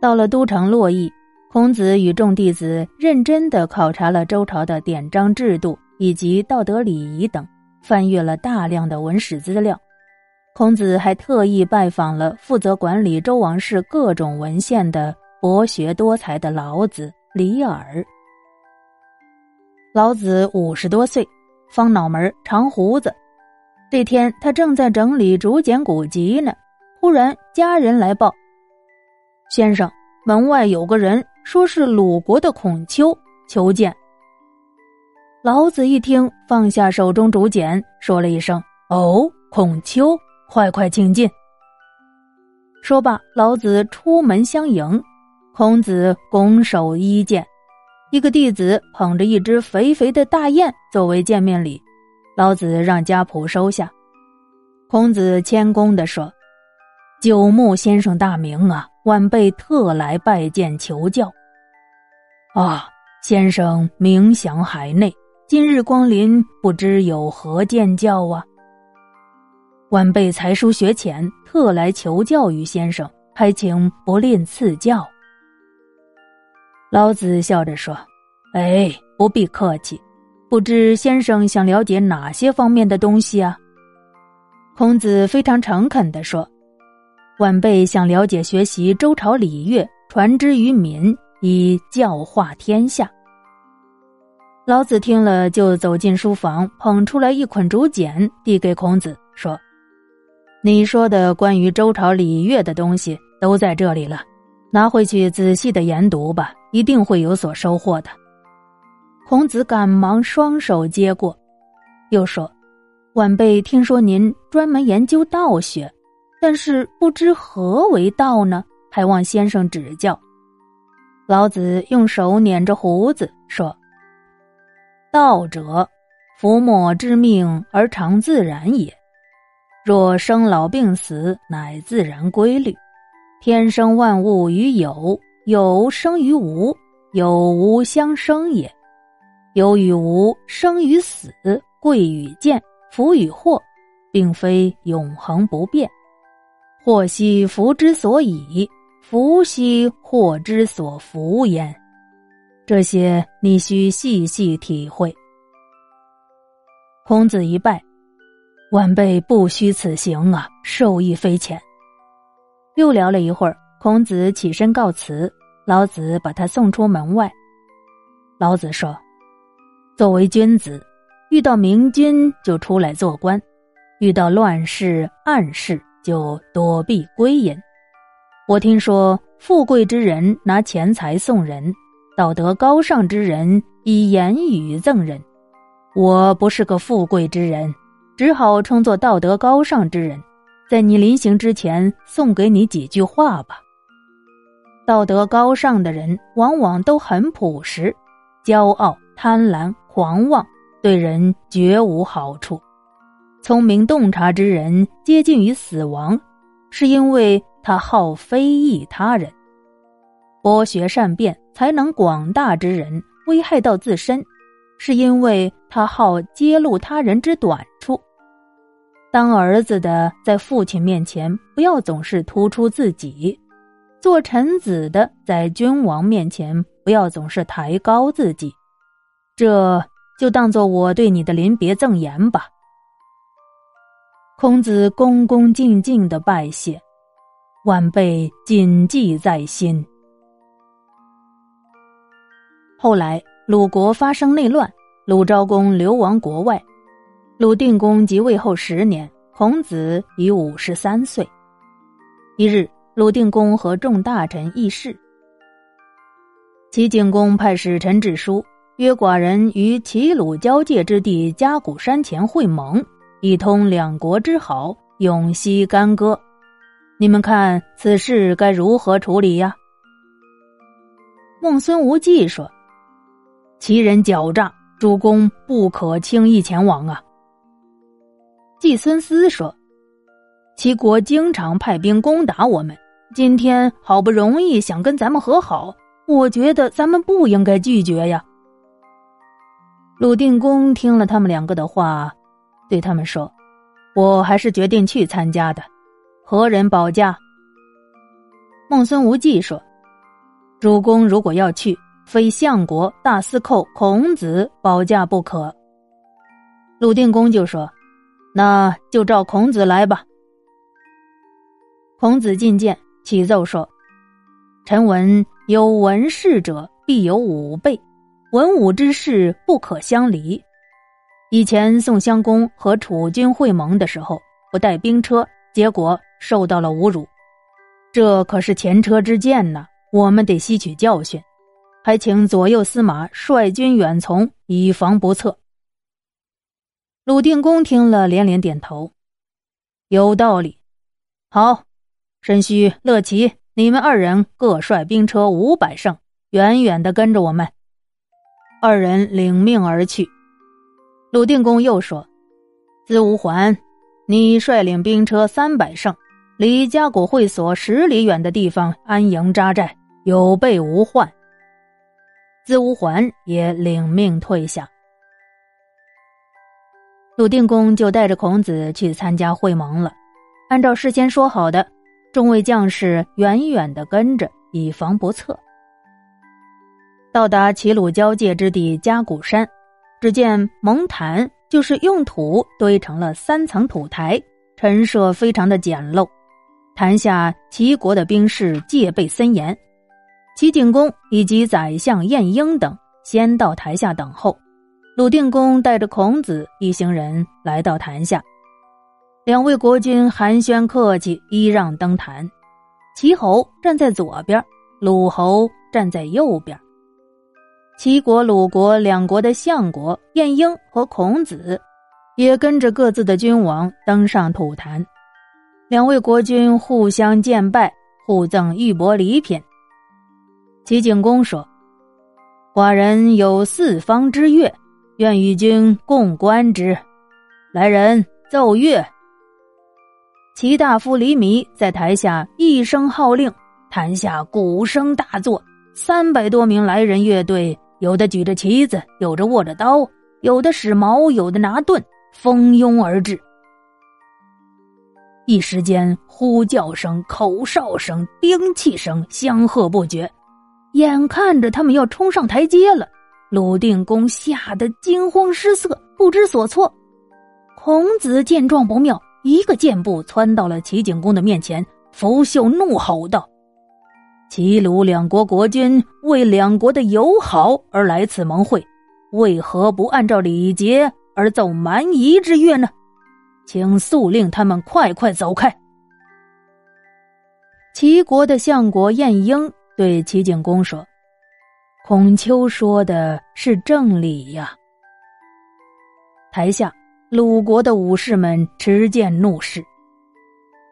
到了都城洛邑，孔子与众弟子认真的考察了周朝的典章制度以及道德礼仪等，翻阅了大量的文史资料。孔子还特意拜访了负责管理周王室各种文献的博学多才的老子、李耳。老子五十多岁，方脑门，长胡子。这天，他正在整理竹简古籍呢，忽然家人来报：“先生，门外有个人，说是鲁国的孔丘，求见。”老子一听，放下手中竹简，说了一声：“哦，孔丘，快快请进。”说罢，老子出门相迎。孔子拱手一见。一个弟子捧着一只肥肥的大雁作为见面礼，老子让家仆收下。孔子谦恭地说：“九牧先生大名啊，晚辈特来拜见求教。”啊，先生名响海内，今日光临，不知有何见教啊？晚辈才疏学浅，特来求教于先生，还请不吝赐教。老子笑着说：“哎，不必客气。不知先生想了解哪些方面的东西啊？”孔子非常诚恳地说：“晚辈想了解学习周朝礼乐，传之于民，以教化天下。”老子听了，就走进书房，捧出来一捆竹简，递给孔子，说：“你说的关于周朝礼乐的东西都在这里了，拿回去仔细的研读吧。”一定会有所收获的。孔子赶忙双手接过，又说：“晚辈听说您专门研究道学，但是不知何为道呢？还望先生指教。”老子用手捻着胡子说：“道者，夫莫之命而常自然也。若生老病死，乃自然规律。天生万物于有。”有生于无，有无相生也；有与无，生与死，贵与贱，福与祸，并非永恒不变。祸兮福之所以，福兮祸之所伏焉。这些你需细细体会。孔子一拜，晚辈不虚此行啊，受益匪浅。又聊了一会儿，孔子起身告辞。老子把他送出门外。老子说：“作为君子，遇到明君就出来做官，遇到乱世暗事就躲避归隐。我听说，富贵之人拿钱财送人，道德高尚之人以言语赠人。我不是个富贵之人，只好称作道德高尚之人，在你临行之前送给你几句话吧。”道德高尚的人往往都很朴实，骄傲、贪婪、狂妄，对人绝无好处。聪明洞察之人接近于死亡，是因为他好非议他人；博学善辩、才能广大之人危害到自身，是因为他好揭露他人之短处。当儿子的在父亲面前不要总是突出自己。做臣子的，在君王面前不要总是抬高自己，这就当做我对你的临别赠言吧。孔子恭恭敬敬的拜谢，晚辈谨记在心。后来鲁国发生内乱，鲁昭公流亡国外，鲁定公即位后十年，孔子已五十三岁。一日。鲁定公和众大臣议事，齐景公派使臣致书，约寡人于齐鲁交界之地嘉谷山前会盟，以通两国之好，永息干戈。你们看此事该如何处理呀？孟孙无忌说：“齐人狡诈，主公不可轻易前往啊。”季孙思说：“齐国经常派兵攻打我们。”今天好不容易想跟咱们和好，我觉得咱们不应该拒绝呀。鲁定公听了他们两个的话，对他们说：“我还是决定去参加的，何人保驾？”孟孙无忌说：“主公如果要去，非相国、大司寇孔子保驾不可。”鲁定公就说：“那就照孔子来吧。”孔子进见，启奏说：“臣闻有文士者，必有武备，文武之士不可相离。以前宋襄公和楚军会盟的时候，不带兵车，结果受到了侮辱。这可是前车之鉴呐，我们得吸取教训，还请左右司马率军远从，以防不测。”鲁定公听了，连连点头，有道理。好。申须、乐齐，你们二人各率兵车五百乘，远远的跟着我们。二人领命而去。鲁定公又说：“子无还，你率领兵车三百乘，离家谷会所十里远的地方安营扎寨，有备无患。”子无还也领命退下。鲁定公就带着孔子去参加会盟了，按照事先说好的。众位将士远远的跟着，以防不测。到达齐鲁交界之地嘉谷山，只见蒙坛就是用土堆成了三层土台，陈设非常的简陋。坛下齐国的兵士戒备森严，齐景公以及宰相晏婴等先到台下等候。鲁定公带着孔子一行人来到坛下。两位国君寒暄客气，揖让登坛。齐侯站在左边，鲁侯站在右边。齐国、鲁国两国的相国晏婴和孔子，也跟着各自的君王登上土坛。两位国君互相见拜，互赠玉帛礼品。齐景公说：“寡人有四方之乐，愿与君共观之。来人，奏乐。”齐大夫黎弥在台下一声号令，台下鼓声大作，三百多名来人乐队，有的举着旗子，有着握着刀，有的使矛，有的拿盾，蜂拥而至。一时间，呼叫声、口哨声、兵器声相和不绝，眼看着他们要冲上台阶了，鲁定公吓得惊慌失色，不知所措。孔子见状不妙。一个箭步窜到了齐景公的面前，拂袖怒吼道：“齐鲁两国国君为两国的友好而来此盟会，为何不按照礼节而奏蛮夷之乐呢？请速令他们快快走开。”齐国的相国晏婴对齐景公说：“孔丘说的是正理呀。”台下。鲁国的武士们持剑怒视，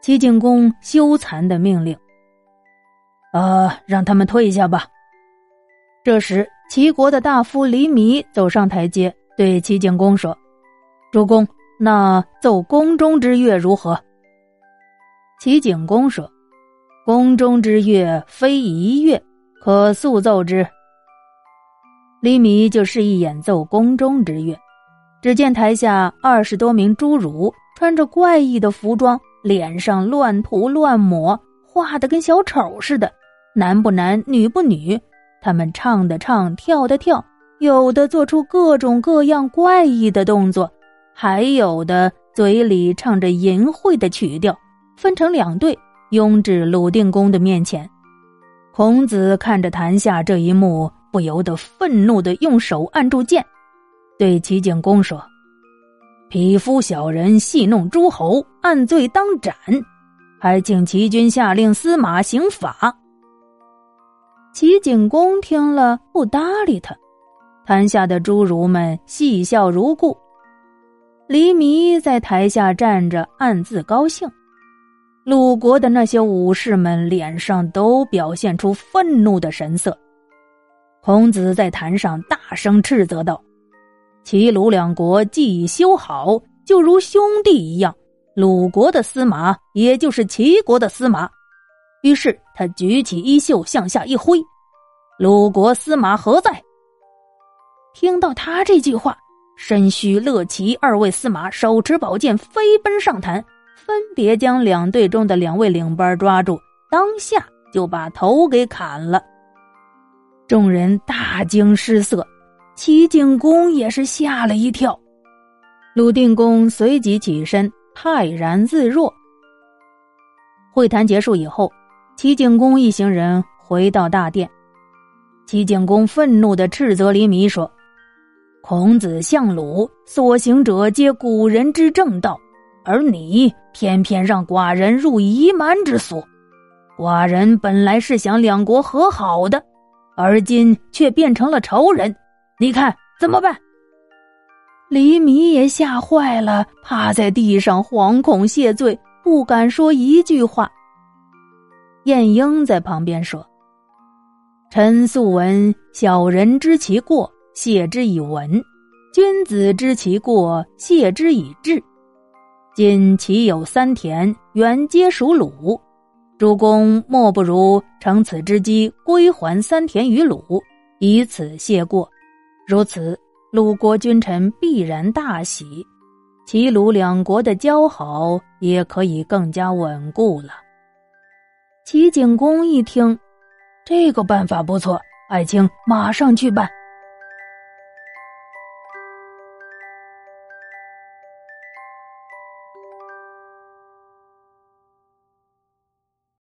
齐景公羞惭的命令：“啊，让他们退下吧。”这时，齐国的大夫黎弥走上台阶，对齐景公说：“主公，那奏宫中之乐如何？”齐景公说：“宫中之乐非一乐，可速奏之。”黎弥就示意演奏宫中之乐。只见台下二十多名侏儒穿着怪异的服装，脸上乱涂乱抹，画的跟小丑似的，男不男女不女。他们唱的唱，跳的跳，有的做出各种各样怪异的动作，还有的嘴里唱着淫秽的曲调。分成两队，拥至鲁定公的面前。孔子看着坛下这一幕，不由得愤怒的用手按住剑。对齐景公说：“匹夫小人戏弄诸侯，按罪当斩，还请齐军下令司马刑法。”齐景公听了不搭理他，台下的侏儒们嬉笑如故。黎弥在台下站着，暗自高兴。鲁国的那些武士们脸上都表现出愤怒的神色。孔子在坛上大声斥责道。齐鲁两国既已修好，就如兄弟一样。鲁国的司马，也就是齐国的司马。于是他举起衣袖向下一挥：“鲁国司马何在？”听到他这句话，申须、乐齐二位司马手持宝剑飞奔上坛，分别将两队中的两位领班抓住，当下就把头给砍了。众人大惊失色，齐景公也是吓了一跳。鲁定公随即起身，泰然自若。会谈结束以后，齐景公一行人回到大殿。齐景公愤怒的斥责黎弥说：“孔子、相鲁所行者皆古人之正道，而你偏偏让寡人入夷蛮之所。寡人本来是想两国和好的，而今却变成了仇人。你看怎么办？”黎弥也吓坏了，趴在地上惶恐谢罪，不敢说一句话。晏婴在旁边说：“臣素闻小人知其过，谢之以文；君子知其过，谢之以智。今其有三田，原皆属鲁，主公莫不如乘此之机归还三田于鲁，以此谢过。如此。”鲁国君臣必然大喜，齐鲁两国的交好也可以更加稳固了。齐景公一听，这个办法不错，爱卿马上去办。